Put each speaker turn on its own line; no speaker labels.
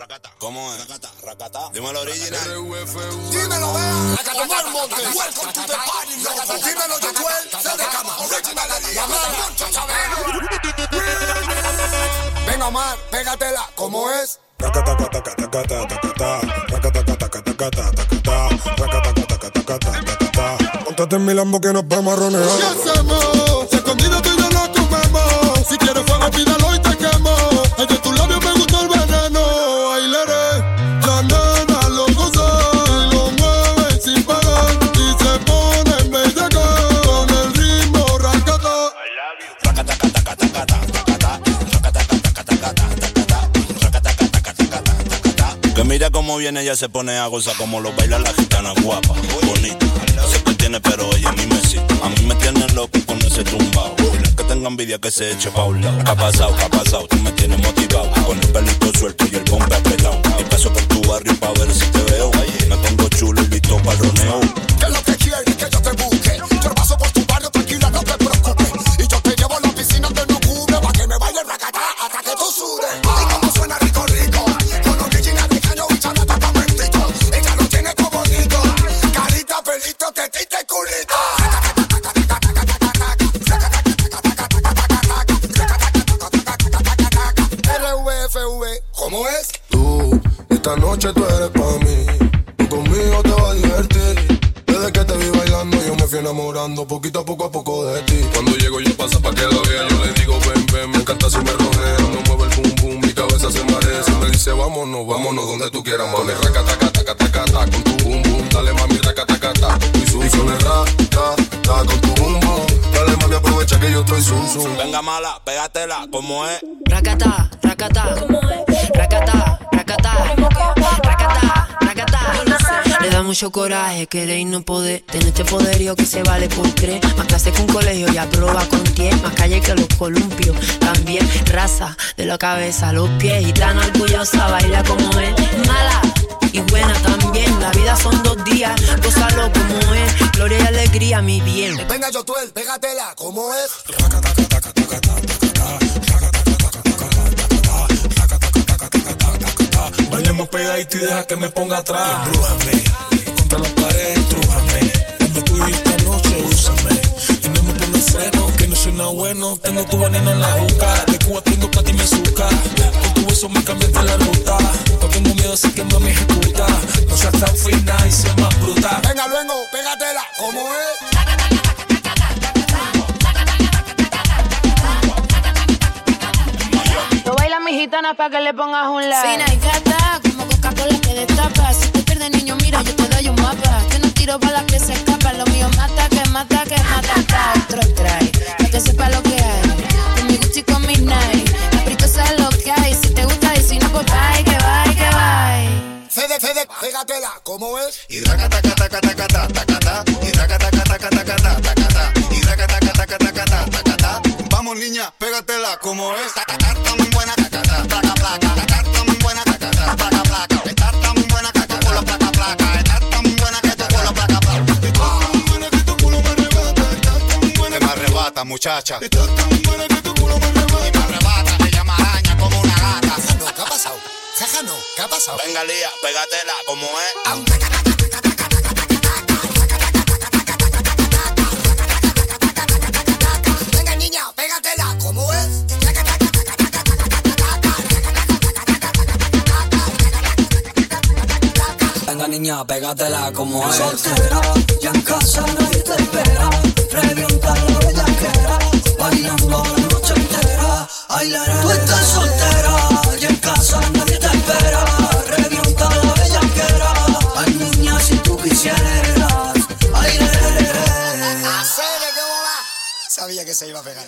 Racata. ¿Cómo es? Racata, racata. Dímelo original.
Dímelo, vea. Racata Mar Monte. Welcome to the party, Racata. Dímelo, Joel. Se de cama. Original La mala. Venga, Omar, pégatela. ¿Cómo es?
Racata, cata, cata, cata, cata, Racata, cata, cata, cata, cata, Racata, cata, cata, cata, cata, Montate en mi Lambo que nos vamos a ronear.
¿Qué hacemos?
Cómo viene, ella se pone a gozar como lo baila la gitana guapa, bonita. No sé qué tiene, pero ella mí me excita. A mí me tienen loco con ese tumbao. Y que tenga envidia que se eche pa' un lado. ¿Qué ha pasado? ¿Qué ha pasado? Tú me tienes motivado. Con el pelito
noche tú eres pa' mí. Tú conmigo te vas a divertir. Desde que te vi bailando, yo me fui enamorando poquito a poco a poco de ti. Cuando llego, yo pasa pa' que lo vea. Yo le digo, ven, ven, me encanta si me rodea. No mueve el boom, boom, mi cabeza se marea. Si me dice, vámonos, vámonos donde tú quieras, mami. Raca, taca, taca, taca, taca, con tu boom, boom. Dale, mami, raca, taca, taca. Y su, suena ra, ta, ta, con tu boom, boom. Dale, mami, aprovecha que yo estoy zoom, zoom.
Venga mala, pégatela, como es.
Racata, racata, racata, mucho coraje querer y no poder tener este poderío que se vale por tres. Más clase que un colegio y aprueba con 10. Más calle que los columpios. También raza de la cabeza a los pies. Y tan orgullosa baila como es. Mala y buena también. La vida son dos días. Gózalo como es. Gloria y alegría, mi bien.
Venga, Jotuel, pégatela, ¿cómo es?
Bailemos pegadito y deja que me ponga atrás. Embrújame, Y esta noche, úsame. Y no me pongas freno, que no soy nada bueno. Tengo tu veneno en la boca. De Cuba tengo plata y me azúcar. Con tu beso me cambiaste la ruta. No tengo miedo, así que mami ejecuta. No seas tan fina y sea más bruta.
Venga, luego, pégatela, ¿cómo es?
Tú bailas mi gitana pa' que le pongas un like.
Fina y gata, como Coca-Cola que destapa. Si te pierdes, niño, mira, yo te doy un mapa. Tiro balas que se escapan. Lo mío mata, que mata, que mata. Está otro trae, para que sepa lo que hay. Con mi Gucci, con mi Nike. Aprieto, sabes lo que hay. Si te gusta y si no, pues bye, que bye, que bye.
Fede, Fede, pégatela, ¿cómo es?
Y racata, cata, cata, cata, tacata. Y racata, cata, cata, cata, tacata. Y racata, cata, cata, cata, tacata. Vamos, niña, pégatela, como es. Tacata, tan buena, muchacha. Está tan buena que tu culo me arrebata. Y me arrebata, te llama araña como una gata.
No, ¿qué ha pasado? Jaja, no, ¿qué ha pasado?
Venga, Lía, pégatela, como es.
Venga, niña, pégatela, ¿cómo es?
Venga niña, pégatela como es Soltera, ya en casa nadie te espera Revienta
Que se iba a pegar.